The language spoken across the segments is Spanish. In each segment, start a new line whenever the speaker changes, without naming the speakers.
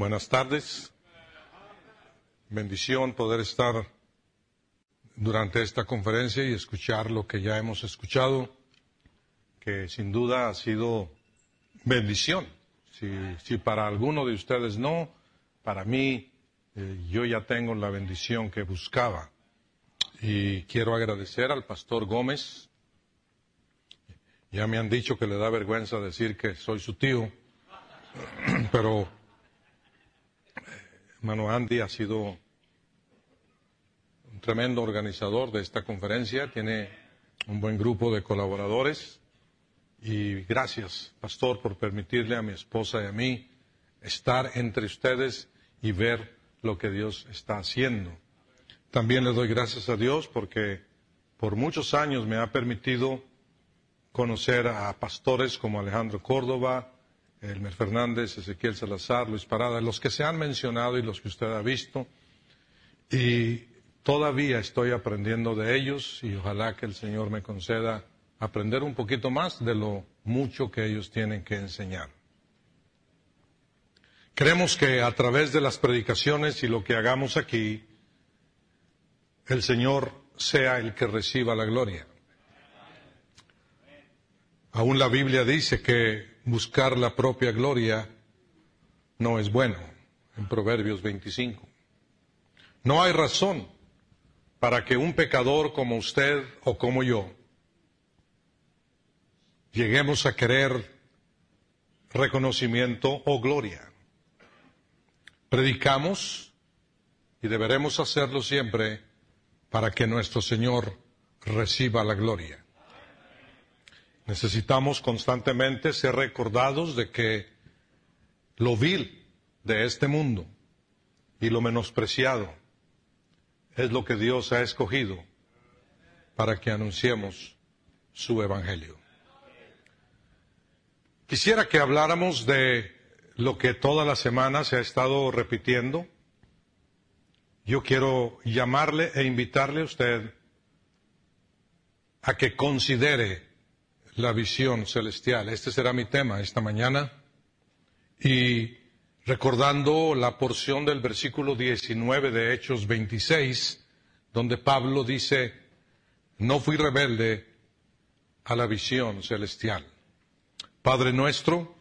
Buenas tardes. Bendición poder estar durante esta conferencia y escuchar lo que ya hemos escuchado, que sin duda ha sido bendición. Si, para alguno de ustedes no, para mí eh, yo ya tengo la bendición que buscaba. Y quiero agradecer al pastor Gómez. Ya me han dicho que le da vergüenza decir que soy su tío, pero hermano Andy ha sido un tremendo organizador de esta conferencia, tiene un buen grupo de colaboradores y gracias, pastor, por permitirle a mi esposa y a mí estar entre ustedes y ver lo que Dios está haciendo. También le doy gracias a Dios porque por muchos años me ha permitido conocer a pastores como Alejandro Córdoba, Elmer Fernández, Ezequiel Salazar, Luis Parada, los que se han mencionado y los que usted ha visto. Y todavía estoy aprendiendo de ellos y ojalá que el Señor me conceda aprender un poquito más de lo mucho que ellos tienen que enseñar. Creemos que a través de las predicaciones y lo que hagamos aquí, el Señor sea el que reciba la gloria. Aún la Biblia dice que buscar la propia gloria no es bueno, en Proverbios 25. No hay razón para que un pecador como usted o como yo lleguemos a querer reconocimiento o gloria. Predicamos y deberemos hacerlo siempre para que nuestro Señor reciba la gloria. Necesitamos constantemente ser recordados de que lo vil de este mundo y lo menospreciado es lo que Dios ha escogido para que anunciemos su evangelio. Quisiera que habláramos de lo que toda la semana se ha estado repitiendo, yo quiero llamarle e invitarle a usted a que considere la visión celestial. Este será mi tema esta mañana. Y recordando la porción del versículo 19 de Hechos 26, donde Pablo dice, no fui rebelde a la visión celestial. Padre nuestro,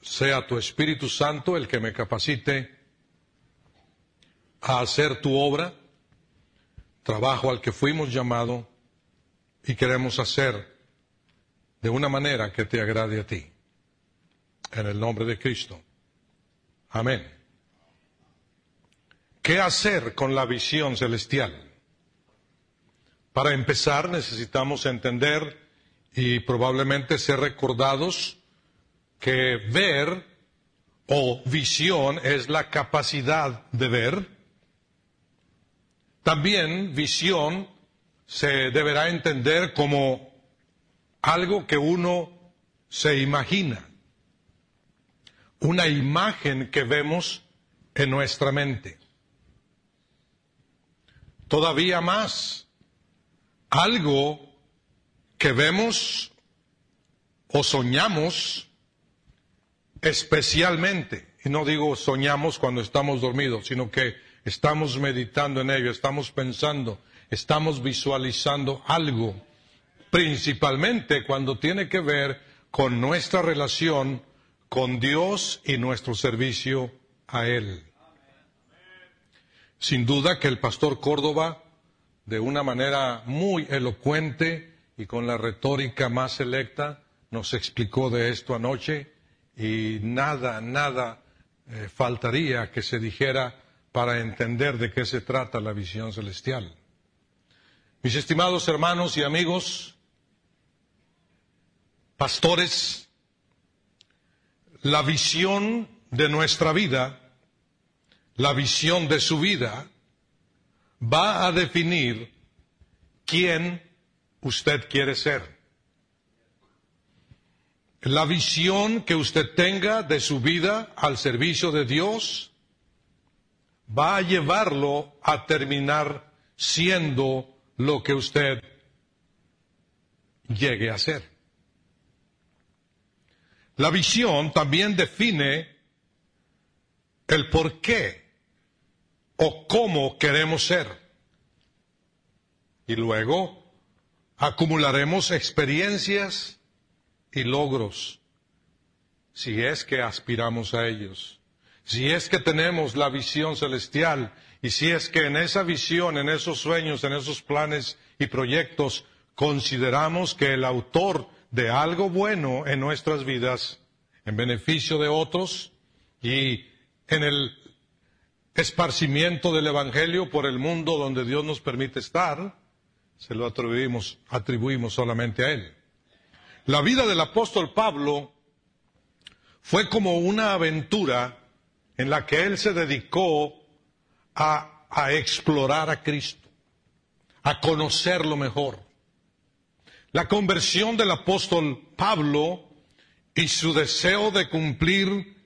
sea tu Espíritu Santo el que me capacite a hacer tu obra, trabajo al que fuimos llamados y queremos hacer de una manera que te agrade a ti. En el nombre de Cristo. Amén. ¿Qué hacer con la visión celestial? Para empezar necesitamos entender y probablemente ser recordados que ver o visión es la capacidad de ver. También visión se deberá entender como algo que uno se imagina, una imagen que vemos en nuestra mente. Todavía más, algo que vemos o soñamos especialmente, y no digo soñamos cuando estamos dormidos, sino que estamos meditando en ello, estamos pensando, estamos visualizando algo, principalmente cuando tiene que ver con nuestra relación con Dios y nuestro servicio a Él. Sin duda que el pastor Córdoba, de una manera muy elocuente y con la retórica más selecta, nos explicó de esto anoche y nada, nada eh, faltaría que se dijera para entender de qué se trata la visión celestial. Mis estimados hermanos y amigos, pastores, la visión de nuestra vida, la visión de su vida, va a definir quién usted quiere ser. La visión que usted tenga de su vida al servicio de Dios va a llevarlo a terminar siendo lo que usted llegue a ser. La visión también define el por qué o cómo queremos ser. Y luego acumularemos experiencias y logros si es que aspiramos a ellos, si es que tenemos la visión celestial y si es que en esa visión, en esos sueños, en esos planes y proyectos consideramos que el autor de algo bueno en nuestras vidas, en beneficio de otros y en el esparcimiento del Evangelio por el mundo donde Dios nos permite estar, se lo atribuimos, atribuimos solamente a Él. La vida del apóstol Pablo fue como una aventura en la que Él se dedicó a, a explorar a Cristo, a conocerlo mejor. La conversión del apóstol Pablo y su deseo de cumplir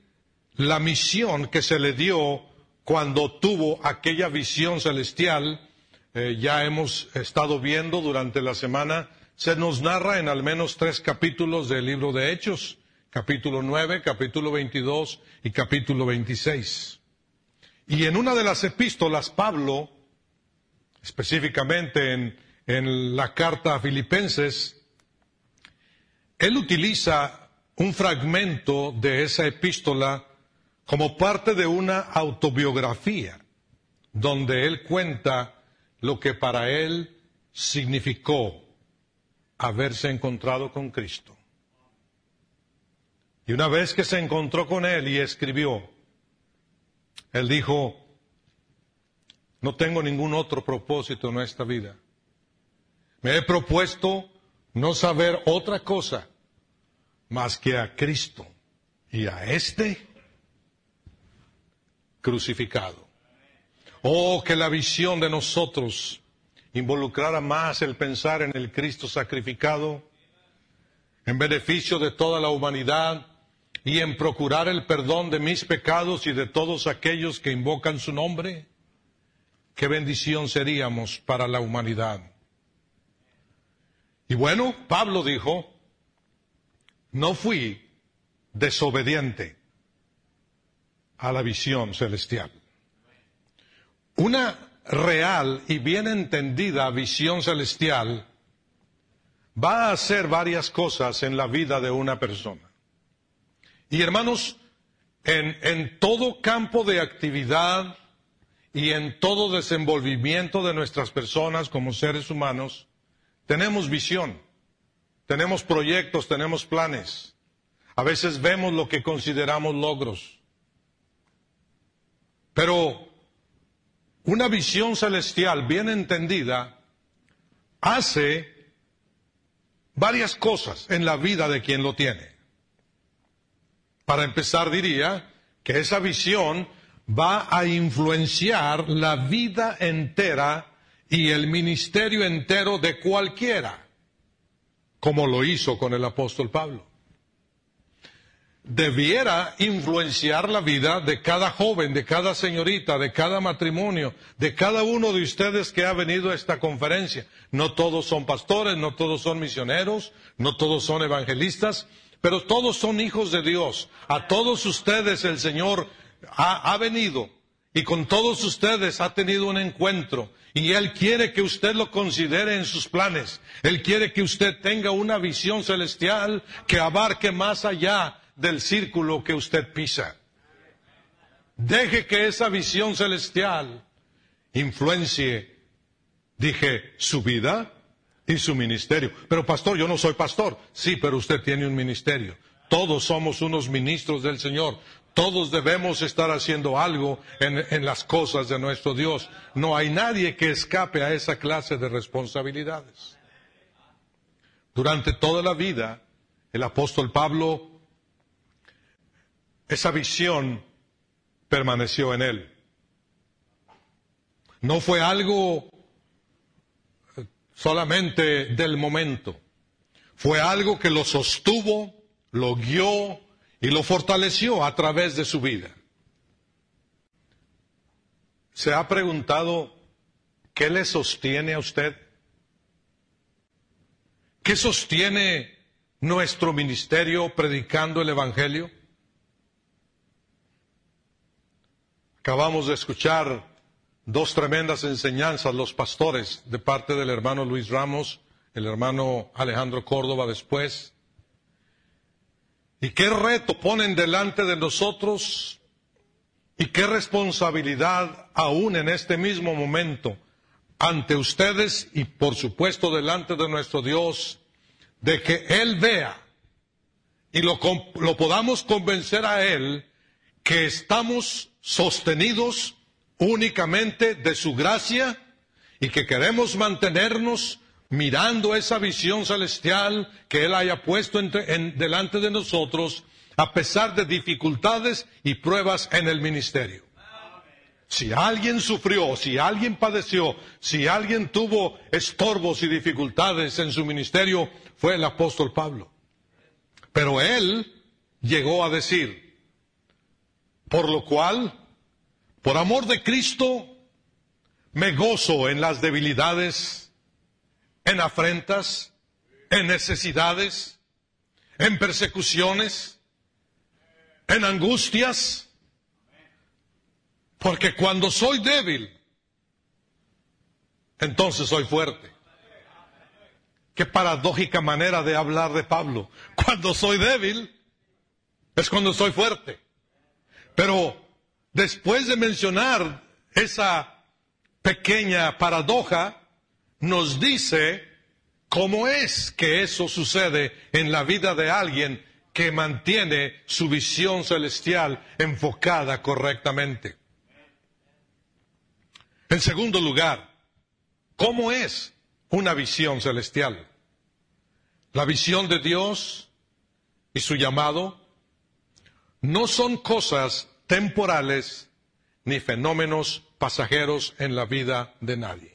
la misión que se le dio cuando tuvo aquella visión celestial, eh, ya hemos estado viendo durante la semana, se nos narra en al menos tres capítulos del libro de Hechos, capítulo 9, capítulo 22 y capítulo 26. Y en una de las epístolas, Pablo, específicamente en en la carta a Filipenses, él utiliza un fragmento de esa epístola como parte de una autobiografía, donde él cuenta lo que para él significó haberse encontrado con Cristo. Y una vez que se encontró con él y escribió, él dijo, no tengo ningún otro propósito en esta vida me he propuesto no saber otra cosa más que a Cristo y a este crucificado. Oh, que la visión de nosotros involucrara más el pensar en el Cristo sacrificado en beneficio de toda la humanidad y en procurar el perdón de mis pecados y de todos aquellos que invocan su nombre. Qué bendición seríamos para la humanidad. Y bueno, Pablo dijo, no fui desobediente a la visión celestial. Una real y bien entendida visión celestial va a hacer varias cosas en la vida de una persona. Y hermanos, en, en, todo campo de actividad y en todo desenvolvimiento de nuestras personas como seres humanos, tenemos visión, tenemos proyectos, tenemos planes. A veces vemos lo que consideramos logros. Pero una visión celestial bien entendida hace varias cosas en la vida de quien lo tiene. Para empezar diría que esa visión va a influenciar la vida entera y el ministerio entero de cualquiera, como lo hizo con el apóstol Pablo. Debiera influenciar la vida de cada joven, de cada señorita, de cada matrimonio, de cada uno de ustedes que ha venido a esta conferencia. No todos son pastores, no todos son misioneros, no todos son evangelistas, pero todos son hijos de Dios. A todos ustedes el Señor ha, venido y con todos ustedes ha tenido un encuentro y Él quiere que usted lo considere en sus planes. Él quiere que usted tenga una visión celestial que abarque más allá del círculo que usted pisa. Deje que esa visión celestial influencie, dije, su vida y su ministerio. Pero pastor, yo no soy pastor. Sí, pero usted tiene un ministerio. Todos somos unos ministros del Señor. Todos debemos estar haciendo algo en, las cosas de nuestro Dios. No hay nadie que escape a esa clase de responsabilidades. Durante toda la vida, el apóstol Pablo, esa visión permaneció en él. No fue algo solamente del momento. Fue algo que lo sostuvo, lo guió, y lo fortaleció a través de su vida. ¿Se ha preguntado qué le sostiene a usted? ¿Qué sostiene nuestro ministerio predicando el Evangelio? Acabamos de escuchar dos tremendas enseñanzas los pastores de parte del hermano Luis Ramos, el hermano Alejandro Córdoba después. ¿Y qué reto ponen delante de nosotros? ¿Y qué responsabilidad aún en este mismo momento ante ustedes y por supuesto delante de nuestro Dios de que Él vea y lo, lo podamos convencer a Él que estamos sostenidos únicamente de su gracia y que queremos mantenernos mirando esa visión celestial que Él haya puesto en, delante de nosotros a pesar de dificultades y pruebas en el ministerio. Si alguien sufrió, si alguien padeció, si alguien tuvo estorbos y dificultades en su ministerio, fue el apóstol Pablo. Pero él llegó a decir, por lo cual, por amor de Cristo, me gozo en las debilidades, en afrentas, en necesidades, en persecuciones, en angustias, porque cuando soy débil, entonces soy fuerte. Qué paradójica manera de hablar de Pablo. Cuando soy débil, es cuando soy fuerte. Pero después de mencionar esa pequeña paradoja, nos dice cómo es que eso sucede en la vida de alguien que mantiene su visión celestial enfocada correctamente. En segundo lugar, ¿cómo es una visión celestial? La visión de Dios y su llamado no son cosas temporales ni fenómenos pasajeros en la vida de nadie.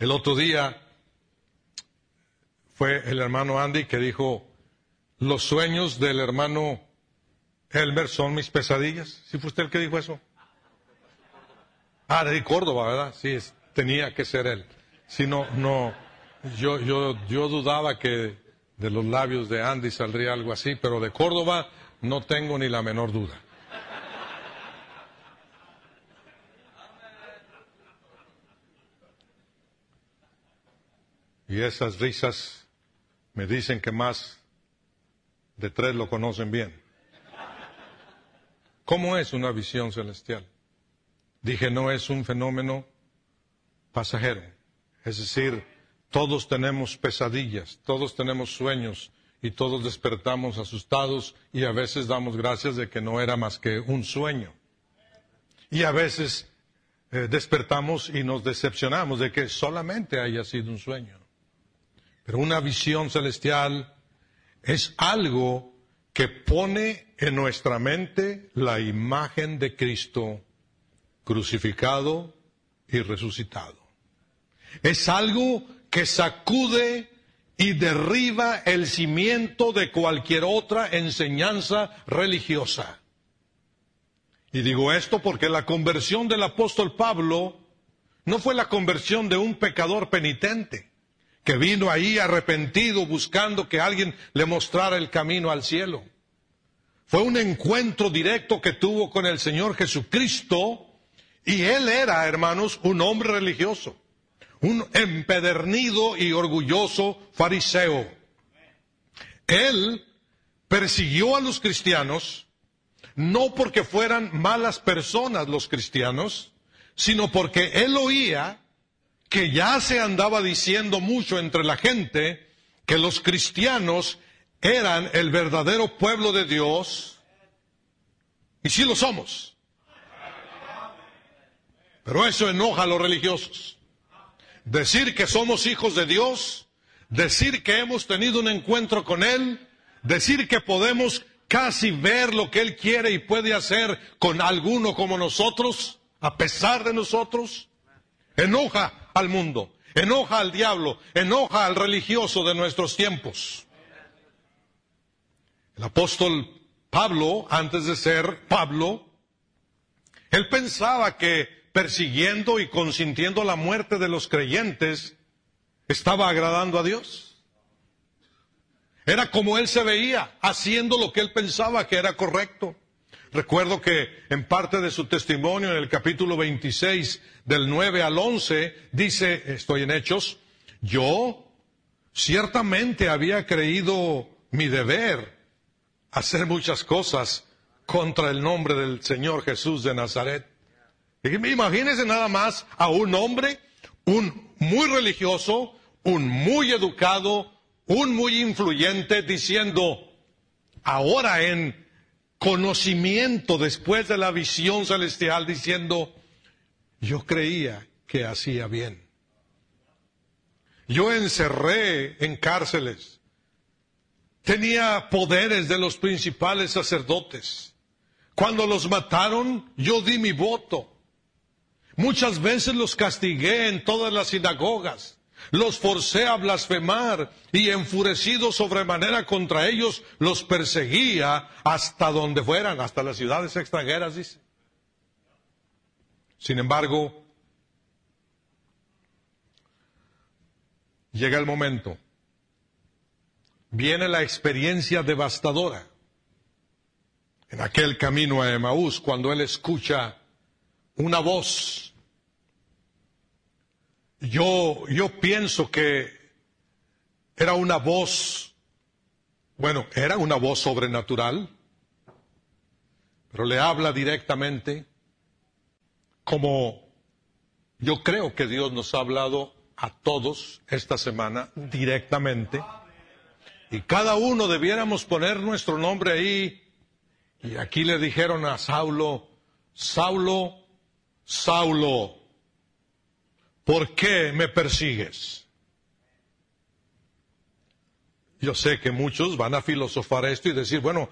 El otro día fue el hermano Andy que dijo, los sueños del hermano Elmer son mis pesadillas. ¿Sí fue usted el que dijo eso? Ah, de Córdoba, ¿verdad? Sí, tenía que ser él. Si no, no, yo, yo, yo dudaba que de los labios de Andy saldría algo así, pero de Córdoba no tengo ni la menor duda. Y esas risas me dicen que más de tres lo conocen bien. ¿Cómo es una visión celestial? Dije, no es un fenómeno pasajero. Es decir, todos tenemos pesadillas, todos tenemos sueños y todos despertamos asustados y a veces damos gracias de que no era más que un sueño. Y a veces eh, despertamos y nos decepcionamos de que solamente haya sido un sueño. Pero una visión celestial es algo que pone en nuestra mente la imagen de Cristo crucificado y resucitado. Es algo que sacude y derriba el cimiento de cualquier otra enseñanza religiosa. Y digo esto porque la conversión del apóstol Pablo no fue la conversión de un pecador penitente que vino ahí arrepentido buscando que alguien le mostrara el camino al cielo. Fue un encuentro directo que tuvo con el Señor Jesucristo y él era, hermanos, un hombre religioso, un empedernido y orgulloso fariseo. Él persiguió a los cristianos no porque fueran malas personas los cristianos, sino porque él oía que ya se andaba diciendo mucho entre la gente que los cristianos eran el verdadero pueblo de Dios, y sí lo somos. Pero eso enoja a los religiosos. Decir que somos hijos de Dios, decir que hemos tenido un encuentro con Él, decir que podemos casi ver lo que Él quiere y puede hacer con alguno como nosotros, a pesar de nosotros, enoja al mundo, enoja al diablo, enoja al religioso de nuestros tiempos. El apóstol Pablo, antes de ser Pablo, él pensaba que persiguiendo y consintiendo la muerte de los creyentes, estaba agradando a Dios. Era como él se veía, haciendo lo que él pensaba que era correcto. Recuerdo que en parte de su testimonio, en el capítulo 26, del 9 al 11, dice, estoy en Hechos, yo ciertamente había creído mi deber hacer muchas cosas contra el nombre del Señor Jesús de Nazaret. Imagínense nada más a un hombre, un muy religioso, un muy educado, un muy influyente, diciendo, ahora en conocimiento después de la visión celestial, diciendo, yo creía que hacía bien. Yo encerré en cárceles. Tenía poderes de los principales sacerdotes. Cuando los mataron, yo di mi voto. Muchas veces los castigué en todas las sinagogas. Los forcé a blasfemar y enfurecido sobremanera contra ellos, los perseguía hasta donde fueran, hasta las ciudades extranjeras, dice. Sin embargo, llega el momento, viene la experiencia devastadora en aquel camino a Emaús cuando él escucha una voz. Yo, yo pienso que era una voz, bueno, era una voz sobrenatural, pero le habla directamente como yo creo que Dios nos ha hablado a todos esta semana directamente. Y cada uno debiéramos poner nuestro nombre ahí. Y aquí le dijeron a Saulo, Saulo, Saulo, ¿por qué me persigues? Yo sé que muchos van a filosofar esto y decir, bueno,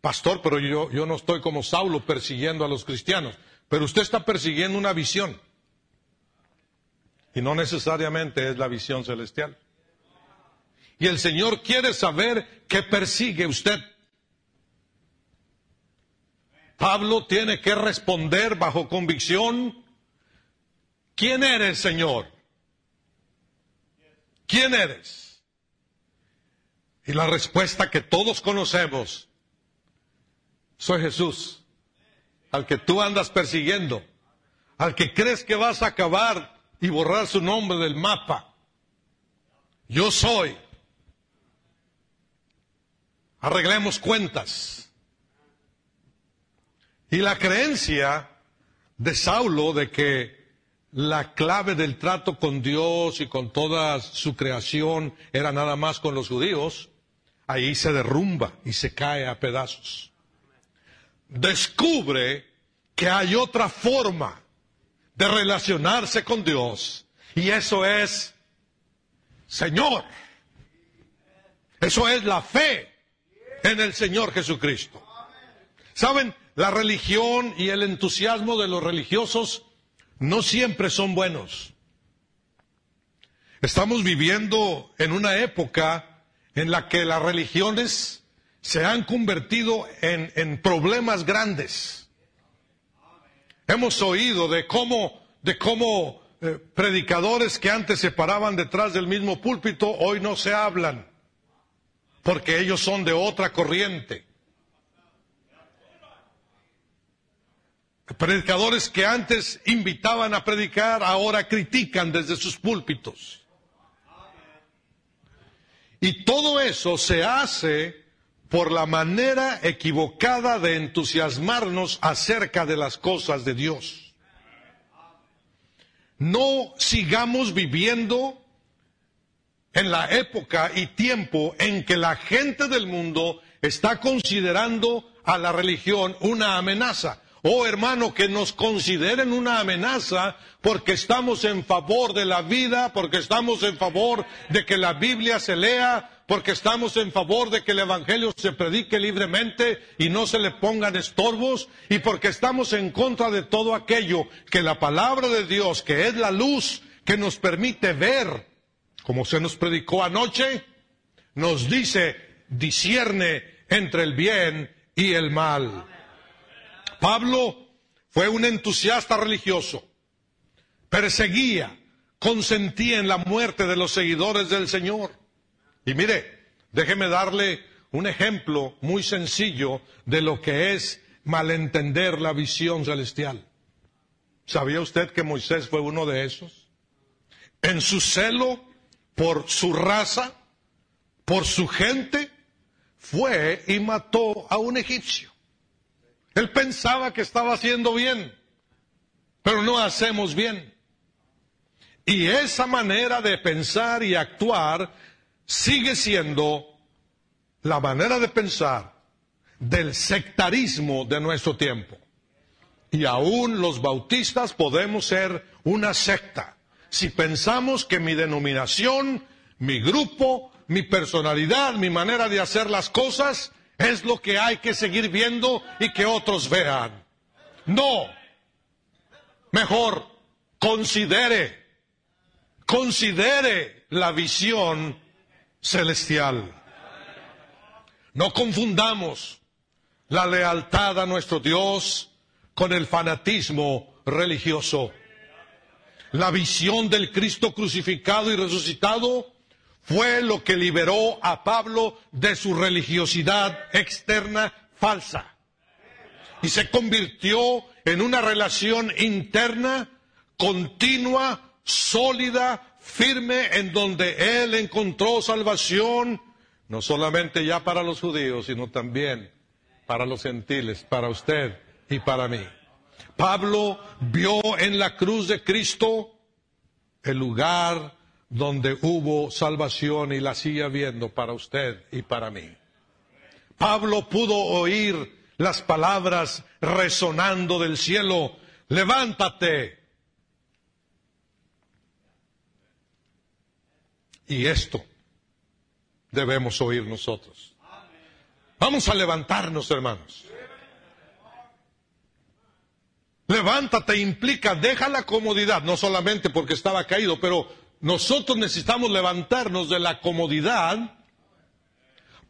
pastor, pero yo, yo no estoy como Saulo persiguiendo a los cristianos, pero usted está persiguiendo una visión. Y no necesariamente es la visión celestial. Y el Señor quiere saber qué persigue usted. Pablo tiene que responder bajo convicción, ¿quién eres, Señor? ¿Quién eres? Y la respuesta que todos conocemos, soy Jesús, al que tú andas persiguiendo, al que crees que vas a acabar y borrar su nombre del mapa. Yo soy. Arreglemos cuentas. Y la creencia de Saulo de que la clave del trato con Dios y con toda su creación era nada más con los judíos, ahí se derrumba y se cae a pedazos. Descubre que hay otra forma de relacionarse con Dios. Y eso es Señor. Eso es la fe en el Señor Jesucristo. ¿Saben? La religión y el entusiasmo de los religiosos no siempre son buenos. Estamos viviendo en una época en la que las religiones se han convertido en, problemas grandes. Hemos oído de cómo, de cómo eh, predicadores que antes se paraban detrás del mismo púlpito hoy no se hablan, porque ellos son de otra corriente. Predicadores que antes invitaban a predicar ahora critican desde sus púlpitos. Y todo eso se hace por la manera equivocada de entusiasmarnos acerca de las cosas de Dios. No sigamos viviendo en la época y tiempo en que la gente del mundo está considerando a la religión una amenaza. Oh hermano, que nos consideren una amenaza porque estamos en favor de la vida, porque estamos en favor de que la Biblia se lea, porque estamos en favor de que el Evangelio se predique libremente y no se le pongan estorbos, y porque estamos en contra de todo aquello que la palabra de Dios, que es la luz que nos permite ver, como se nos predicó anoche, nos dice, discierne entre el bien y el mal. Pablo fue un entusiasta religioso, perseguía, consentía en la muerte de los seguidores del Señor y mire, déjeme darle un ejemplo muy sencillo de lo que es malentender la visión celestial. ¿Sabía usted que Moisés fue uno de esos? En su celo por su raza, por su gente, fue y mató a un egipcio. Él pensaba que estaba haciendo bien, pero no hacemos bien. Y esa manera de pensar y actuar sigue siendo la manera de pensar del sectarismo de nuestro tiempo. Y aún los bautistas podemos ser una secta si pensamos que mi denominación, mi grupo, mi personalidad, mi manera de hacer las cosas es lo que hay que seguir viendo y que otros vean. No. Mejor, considere, considere la visión celestial. No confundamos la lealtad a nuestro Dios con el fanatismo religioso. La visión del Cristo crucificado y resucitado fue lo que liberó a Pablo de su religiosidad externa falsa. Y se convirtió en una relación interna, continua, sólida, firme, en donde él encontró salvación, no solamente ya para los judíos, sino también para los gentiles, para usted y para mí. Pablo vio en la cruz de Cristo el lugar donde hubo salvación y la sigue viendo para usted y para mí. Pablo pudo oír las palabras resonando del cielo, levántate. Y esto debemos oír nosotros. Vamos a levantarnos, hermanos. Levántate implica, deja la comodidad, no solamente porque estaba caído, pero nosotros necesitamos levantarnos de la comodidad,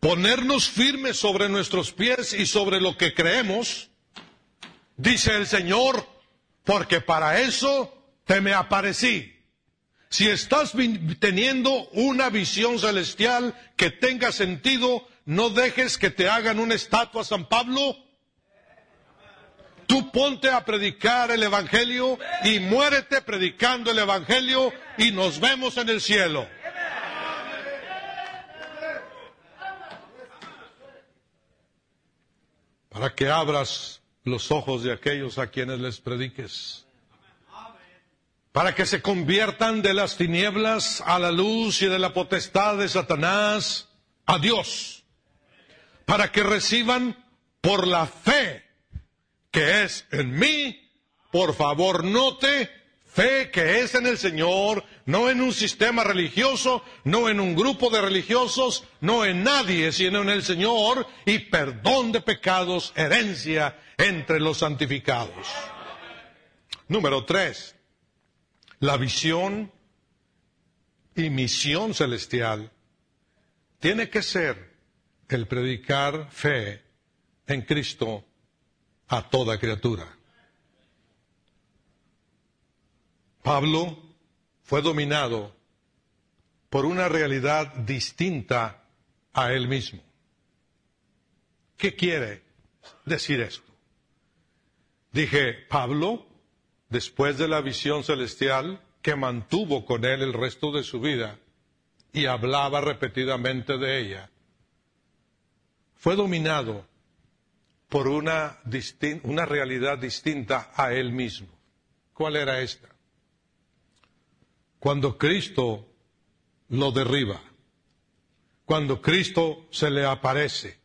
ponernos firmes sobre nuestros pies y sobre lo que creemos, dice el Señor, porque para eso te me aparecí. Si estás teniendo una visión celestial que tenga sentido, no dejes que te hagan una estatua San Pablo Tú ponte a predicar el Evangelio y muérete predicando el Evangelio y nos vemos en el cielo. Para que abras los ojos de aquellos a quienes les prediques. Para que se conviertan de las tinieblas a la luz y de la potestad de Satanás a Dios. Para que reciban por la fe que es en mí, por favor note, fe que es en el Señor, no en un sistema religioso, no en un grupo de religiosos, no en nadie, sino en el Señor, y perdón de pecados, herencia entre los santificados. Número tres, la visión y misión celestial tiene que ser el predicar fe en Cristo a toda criatura. Pablo fue dominado por una realidad distinta a él mismo. ¿Qué quiere decir esto? Dije, Pablo, después de la visión celestial que mantuvo con él el resto de su vida y hablaba repetidamente de ella, fue dominado por una, una realidad distinta a él mismo. ¿Cuál era esta? Cuando Cristo lo derriba, cuando Cristo se le aparece,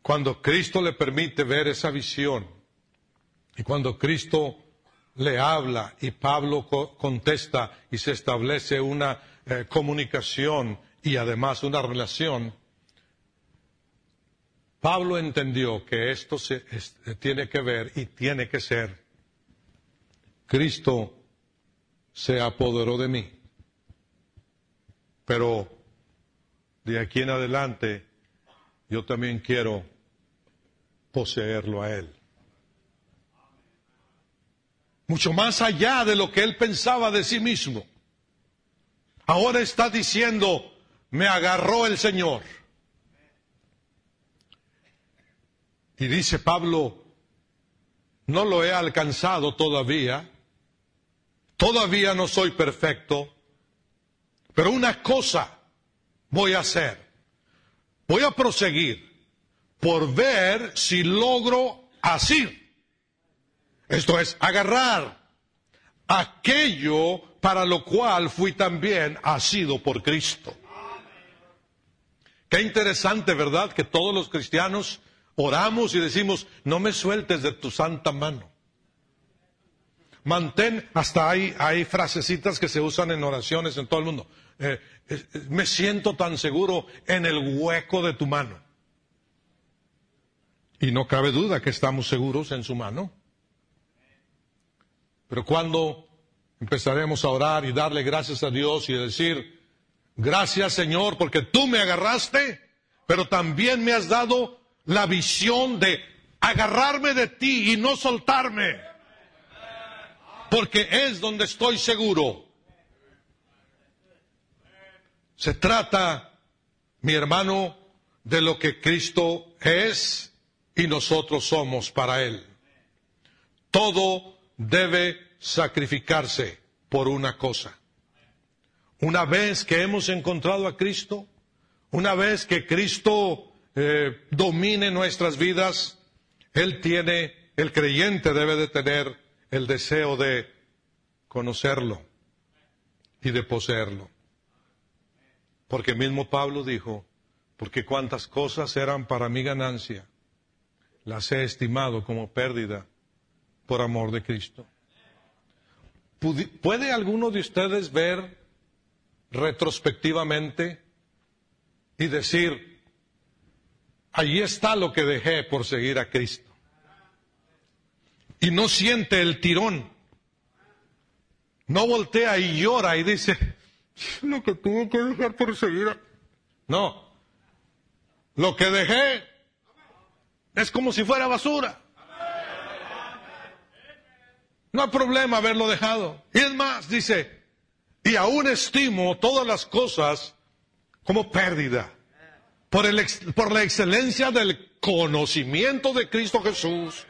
cuando Cristo le permite ver esa visión, y cuando Cristo le habla y Pablo contesta y se establece una eh, comunicación y además una relación, Pablo entendió que esto se, tiene que ver y tiene que ser. Cristo se apoderó de mí. Pero de aquí en adelante yo también quiero poseerlo a Él. Mucho más allá de lo que Él pensaba de sí mismo. Ahora está diciendo, me agarró el Señor. Y dice Pablo, no lo he alcanzado todavía, todavía no soy perfecto, pero una cosa voy a hacer, voy a proseguir por ver si logro así. Esto es, agarrar aquello para lo cual fui también asido por Cristo. Qué interesante, ¿verdad? Que todos los cristianos oramos y decimos, no me sueltes de tu santa mano. Mantén, hasta hay, hay frasecitas que se usan en oraciones en todo el mundo. Eh, me siento tan seguro en el hueco de tu mano. Y no cabe duda que estamos seguros en su mano. Pero cuando empezaremos a orar y darle gracias a Dios y decir, gracias Señor porque tú me agarraste, pero también me has dado la visión de agarrarme de ti y no soltarme. Porque es donde estoy seguro. Se trata, mi hermano, de lo que Cristo es y nosotros somos para Él. Todo debe sacrificarse por una cosa. Una vez que hemos encontrado a Cristo, una vez que Cristo eh, domine nuestras vidas, Él tiene, el creyente debe de tener el deseo de conocerlo y de poseerlo. Porque mismo Pablo dijo, porque cuantas cosas eran para mi ganancia, las he estimado como pérdida por amor de Cristo. ¿Puede alguno de ustedes ver retrospectivamente y decir, allí está lo que dejé por seguir a Cristo? Y no siente el tirón. No voltea y llora y dice, lo que tuve que dejar por seguir a... No. Lo que dejé es como si fuera basura. No hay problema haberlo dejado. Y es más, dice, y aún estimo todas las cosas como pérdida por, el, por la excelencia del conocimiento de Cristo Jesús.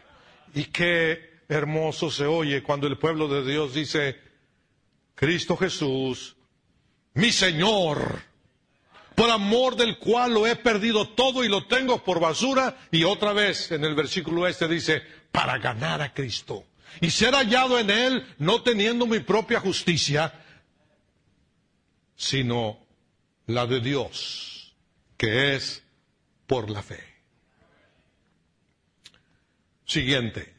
Y qué hermoso se oye cuando el pueblo de Dios dice, Cristo Jesús, mi Señor, por amor del cual lo he perdido todo y lo tengo por basura. Y otra vez en el versículo este dice, para ganar a Cristo y ser hallado en él, no teniendo mi propia justicia, sino la de Dios, que es por la fe. Siguiente,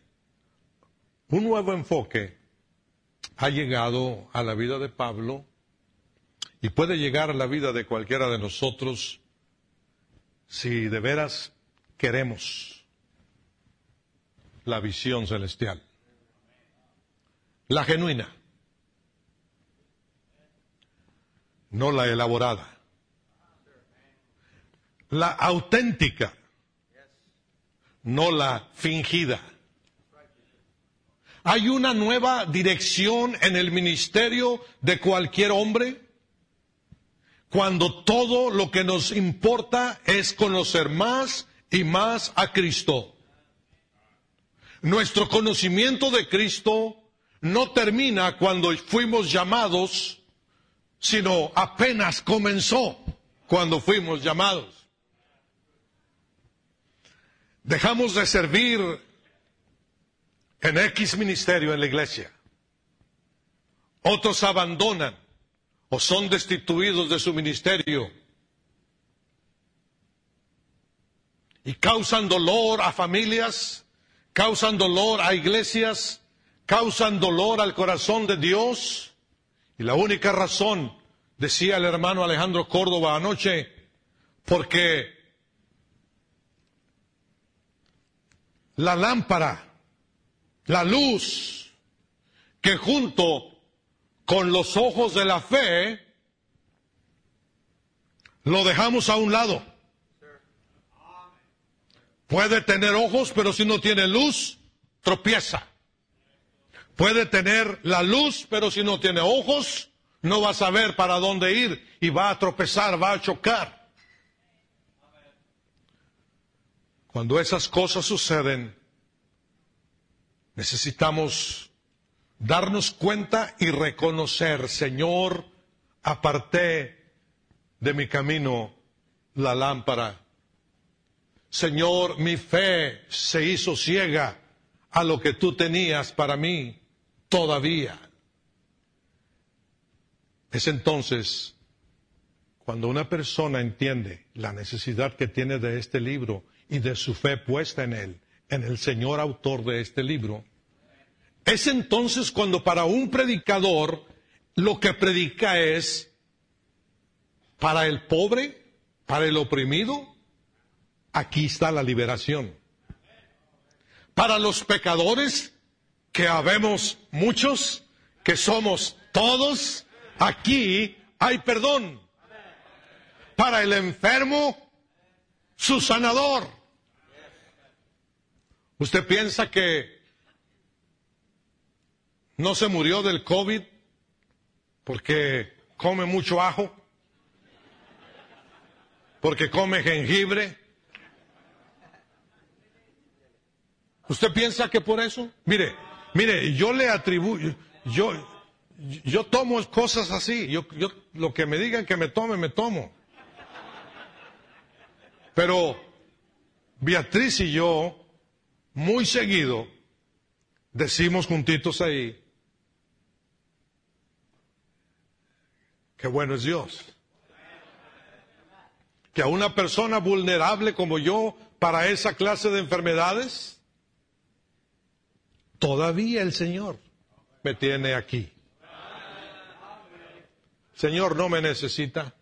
un nuevo enfoque ha llegado a la vida de Pablo y puede llegar a la vida de cualquiera de nosotros si de veras queremos la visión celestial. La genuina, no la elaborada, la auténtica, no la fingida. ¿Hay una nueva dirección en el ministerio de cualquier hombre? Cuando todo lo que nos importa es conocer más y más a Cristo. Nuestro conocimiento de Cristo no termina cuando fuimos llamados, sino apenas comenzó cuando fuimos llamados. Dejamos de servir en X ministerio en la iglesia. Otros abandonan o son destituidos de su ministerio y causan dolor a familias, causan dolor a iglesias, causan dolor al corazón de Dios. Y la única razón, decía el hermano Alejandro Córdoba anoche, porque la lámpara, la luz, que junto con los ojos de la fe, lo dejamos a un lado. Puede tener ojos, pero si no tiene luz, tropieza. Puede tener la luz, pero si no tiene ojos, no va a saber para dónde ir y va a tropezar, va a chocar. Cuando esas cosas suceden, Necesitamos darnos cuenta y reconocer, Señor, aparté de mi camino la lámpara. Señor, mi fe se hizo ciega a lo que tú tenías para mí todavía. Es entonces cuando una persona entiende la necesidad que tiene de este libro y de su fe puesta en él, en el Señor autor de este libro, es entonces cuando para un predicador lo que predica es para el pobre, para el oprimido, aquí está la liberación. Para los pecadores, que habemos muchos, que somos todos, aquí hay perdón. Para el enfermo, su sanador. ¿Usted piensa que no se murió del COVID porque come mucho ajo? ¿Porque come jengibre? ¿Usted piensa que por eso? Mire, mire, yo le atribuyo, yo, yo tomo cosas así, yo, yo, lo que me digan que me tome, me tomo. Pero Beatriz y yo, muy seguido, decimos juntitos ahí, que bueno es Dios. Que a una persona vulnerable como yo para esa clase de enfermedades, todavía el Señor me tiene aquí. Señor no me necesita.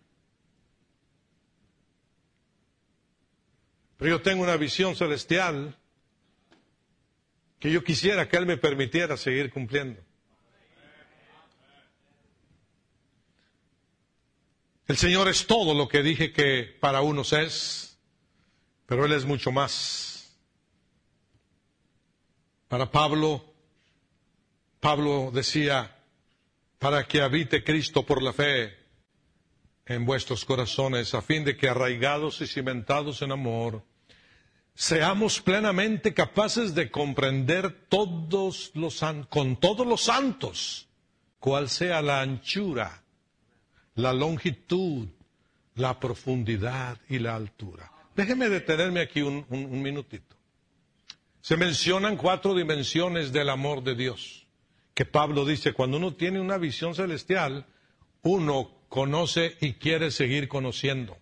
Pero yo tengo una visión celestial que yo quisiera que Él me permitiera seguir cumpliendo. El Señor es todo lo que dije que para unos es, pero Él es mucho más. Para Pablo, Pablo decía, para que habite Cristo por la fe en vuestros corazones, a fin de que arraigados y cimentados en amor, seamos plenamente capaces de comprender todos los, con todos los santos cuál sea la anchura, la longitud, la profundidad y la altura. Déjeme detenerme aquí un, un minutito. Se mencionan cuatro dimensiones del amor de Dios, que Pablo dice, cuando uno tiene una visión celestial, uno conoce y quiere seguir conociendo.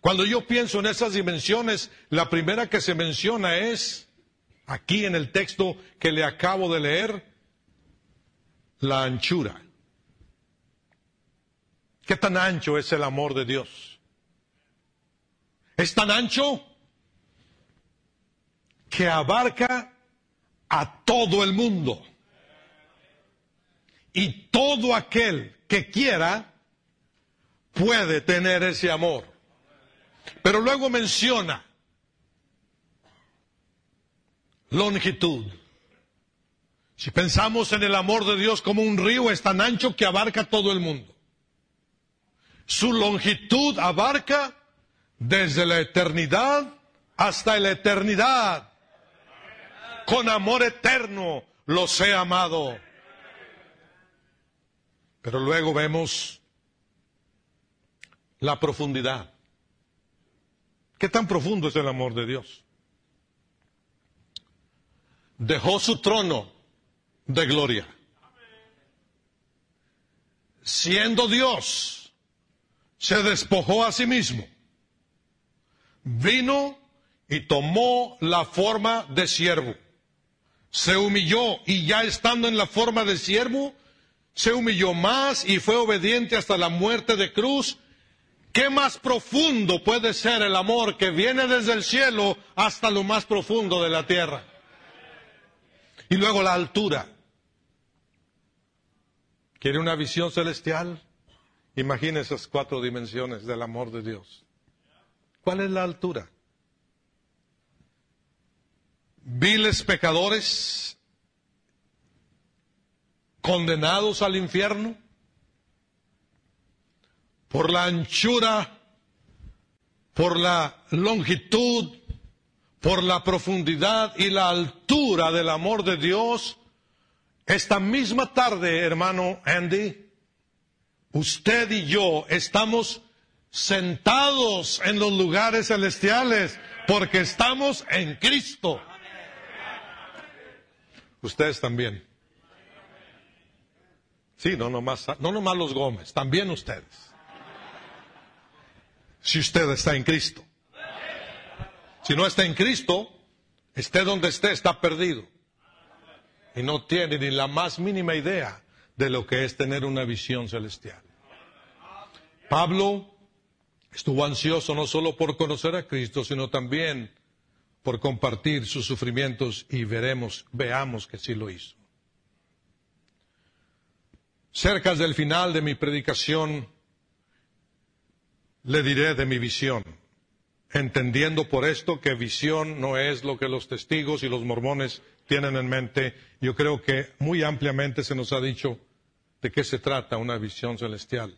Cuando yo pienso en esas dimensiones, la primera que se menciona es, aquí en el texto que le acabo de leer, la anchura. ¿Qué tan ancho es el amor de Dios? Es tan ancho que abarca a todo el mundo. Y todo aquel que quiera puede tener ese amor. Pero luego menciona longitud. Si pensamos en el amor de Dios como un río, es tan ancho que abarca todo el mundo. Su longitud abarca desde la eternidad hasta la eternidad. Con amor eterno los he amado. Pero luego vemos la profundidad. ¿Qué tan profundo es el amor de Dios? Dejó su trono de gloria. Siendo Dios, se despojó a sí mismo. Vino y tomó la forma de siervo. Se humilló y ya estando en la forma de siervo, se humilló más y fue obediente hasta la muerte de cruz ¿Qué más profundo puede ser el amor que viene desde el cielo hasta lo más profundo de la tierra? Y luego la altura. ¿Quiere una visión celestial? Imagine esas cuatro dimensiones del amor de Dios. ¿Cuál es la altura? Viles pecadores condenados al infierno por la anchura, por la longitud, por la profundidad y la altura del amor de Dios, esta misma tarde, hermano Andy, usted y yo estamos sentados en los lugares celestiales porque estamos en Cristo. Ustedes también. Sí, no nomás, no nomás los Gómez, también ustedes. Si usted está en Cristo. Si no está en Cristo, esté donde esté, está perdido. Y no tiene ni la más mínima idea de lo que es tener una visión celestial. Pablo estuvo ansioso no solo por conocer a Cristo, sino también por compartir sus sufrimientos y veremos, veamos que sí lo hizo. Cerca del final de mi predicación, le diré de mi visión, entendiendo por esto que visión no es lo que los testigos y los mormones tienen en mente. Yo creo que muy ampliamente se nos ha dicho de qué se trata una visión celestial.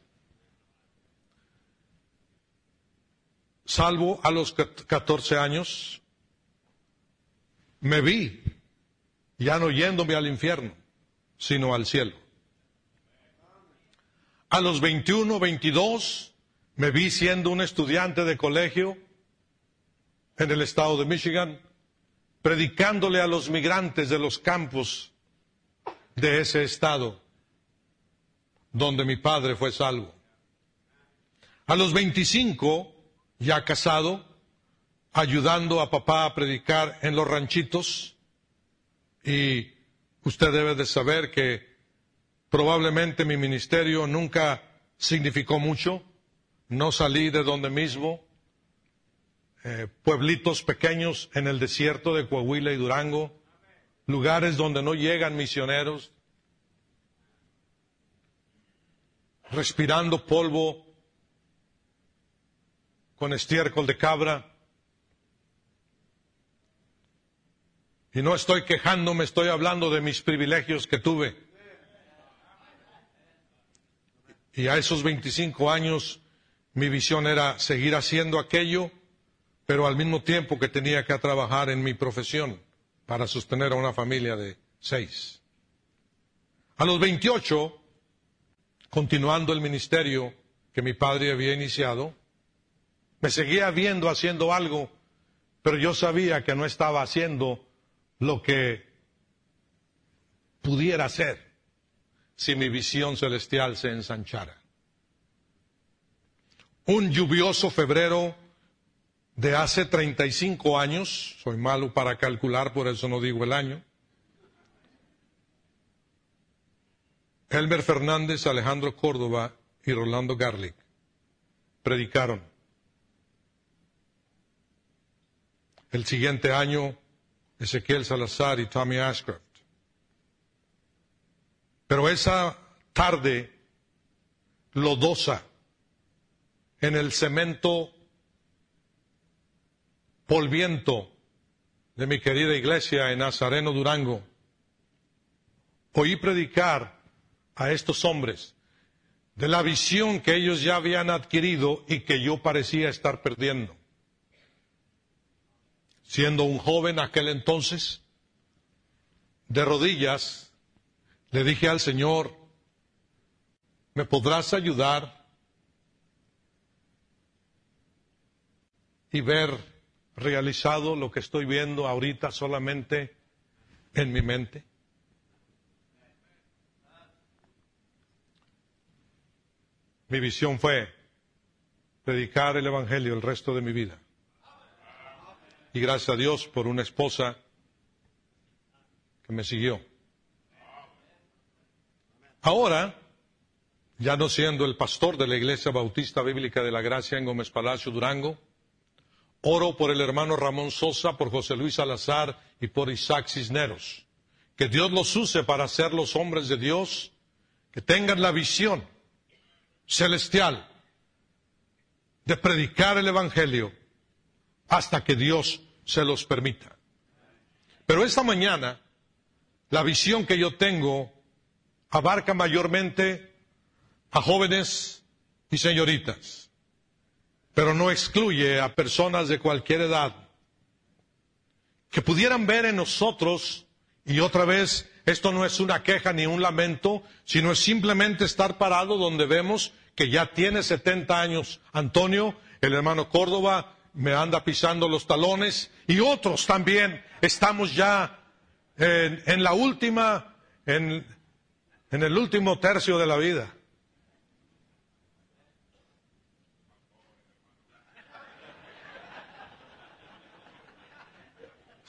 Salvo a los 14 años, me vi ya no yéndome al infierno, sino al cielo. A los 21, 22, me vi siendo un estudiante de colegio en el estado de Michigan, predicándole a los migrantes de los campos de ese estado, donde mi padre fue salvo. A los 25, ya casado, ayudando a papá a predicar en los ranchitos, y usted debe de saber que probablemente mi ministerio nunca significó mucho, no salí de donde mismo, eh, pueblitos pequeños en el desierto de Coahuila y Durango, lugares donde no llegan misioneros, respirando polvo con estiércol de cabra. Y no estoy quejándome, estoy hablando de mis privilegios que tuve. Y a esos 25 años mi visión era seguir haciendo aquello, pero al mismo tiempo que tenía que trabajar en mi profesión para sostener a una familia de seis. A los 28, continuando el ministerio que mi padre había iniciado, me seguía viendo haciendo algo, pero yo sabía que no estaba haciendo lo que pudiera hacer si mi visión celestial se ensanchara. Un lluvioso febrero de hace 35 años, soy malo para calcular, por eso no digo el año, Elmer Fernández, Alejandro Córdoba y Rolando Garlic predicaron. El siguiente año, Ezequiel Salazar y Tommy Ashcroft. Pero esa tarde lodosa en el cemento polviento de mi querida iglesia en Nazareno, Durango, oí predicar a estos hombres de la visión que ellos ya habían adquirido y que yo parecía estar perdiendo. Siendo un joven aquel entonces, de rodillas, le dije al Señor, ¿me podrás ayudar y ver realizado lo que estoy viendo ahorita solamente en mi mente? Mi visión fue predicar el Evangelio el resto de mi vida. Y gracias a Dios por una esposa que me siguió. Ahora, ya no siendo el pastor de la Iglesia Bautista Bíblica de la Gracia en Gómez Palacio, Durango, oro por el hermano Ramón Sosa, por José Luis Salazar y por Isaac Cisneros. Que Dios los use para ser los hombres de Dios, que tengan la visión celestial de predicar el Evangelio hasta que Dios se los permita. Pero esta mañana, la visión que yo tengo abarca mayormente a jóvenes y señoritas, pero no excluye a personas de cualquier edad. que pudieran ver en nosotros, y otra vez, esto no es una queja ni un lamento, sino es simplemente estar parado donde vemos que ya tiene 70 años Antonio, el hermano Córdoba me anda pisando los talones, y otros también estamos ya en, en la última, en, en el último tercio de la vida.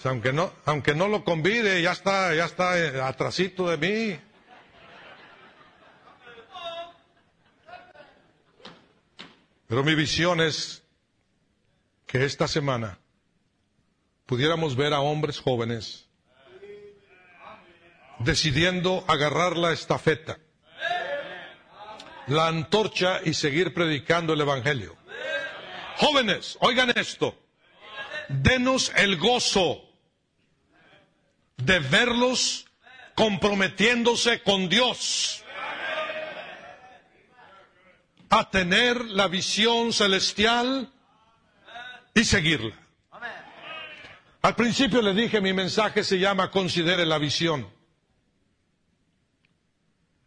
Aunque no, aunque no lo convide, ya está, ya está eh, atrasito de mí. Pero mi visión es que esta semana pudiéramos ver a hombres jóvenes decidiendo agarrar la estafeta, la antorcha y seguir predicando el Evangelio. Jóvenes, oigan esto, denos el gozo de verlos comprometiéndose con Dios a tener la visión celestial y seguirla. Al principio le dije, mi mensaje se llama Considere la visión.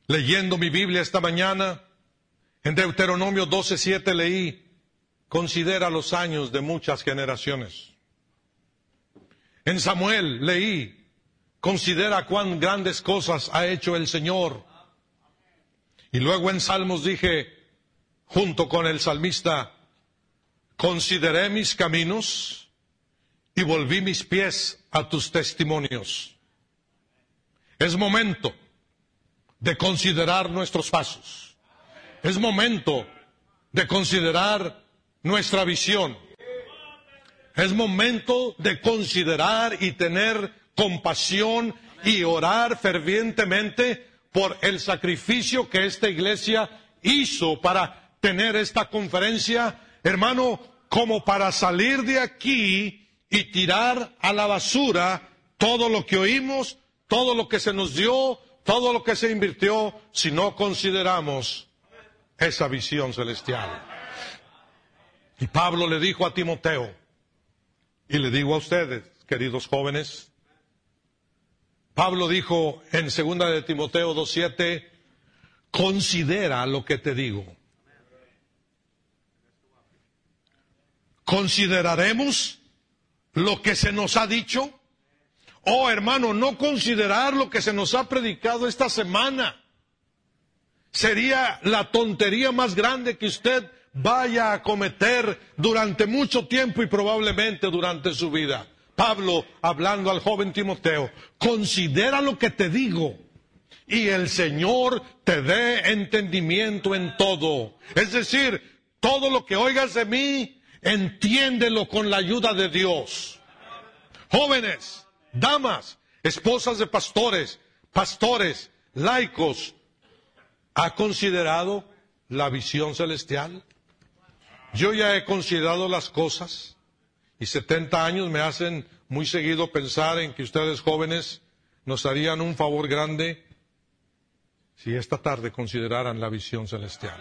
Leyendo mi Biblia esta mañana, en Deuteronomio 12.7 leí, considera los años de muchas generaciones. En Samuel leí, Considera cuán grandes cosas ha hecho el Señor. Y luego en Salmos dije, junto con el salmista, consideré mis caminos y volví mis pies a tus testimonios. Es momento de considerar nuestros pasos. Es momento de considerar nuestra visión. Es momento de considerar y tener compasión y orar fervientemente por el sacrificio que esta iglesia hizo para tener esta conferencia, hermano, como para salir de aquí y tirar a la basura todo lo que oímos, todo lo que se nos dio, todo lo que se invirtió, si no consideramos esa visión celestial. Y Pablo le dijo a Timoteo, y le digo a ustedes, queridos jóvenes, Pablo dijo en segunda de Timoteo 2.7, considera lo que te digo. ¿Consideraremos lo que se nos ha dicho? Oh hermano, no considerar lo que se nos ha predicado esta semana. Sería la tontería más grande que usted vaya a cometer durante mucho tiempo y probablemente durante su vida. Pablo hablando al joven Timoteo, considera lo que te digo y el Señor te dé entendimiento en todo. Es decir, todo lo que oigas de mí, entiéndelo con la ayuda de Dios. Jóvenes, damas, esposas de pastores, pastores, laicos, ¿ha considerado la visión celestial? Yo ya he considerado las cosas y 70 años me hacen muy seguido pensar en que ustedes jóvenes nos harían un favor grande si esta tarde consideraran la visión celestial.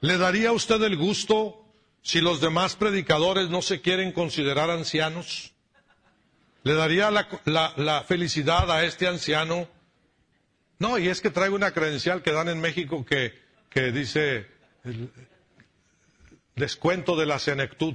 ¿Le daría a usted el gusto si los demás predicadores no se quieren considerar ancianos? ¿Le daría la, felicidad a este anciano? No, y es que traigo una credencial que dan en México que, que dice descuento de la senectud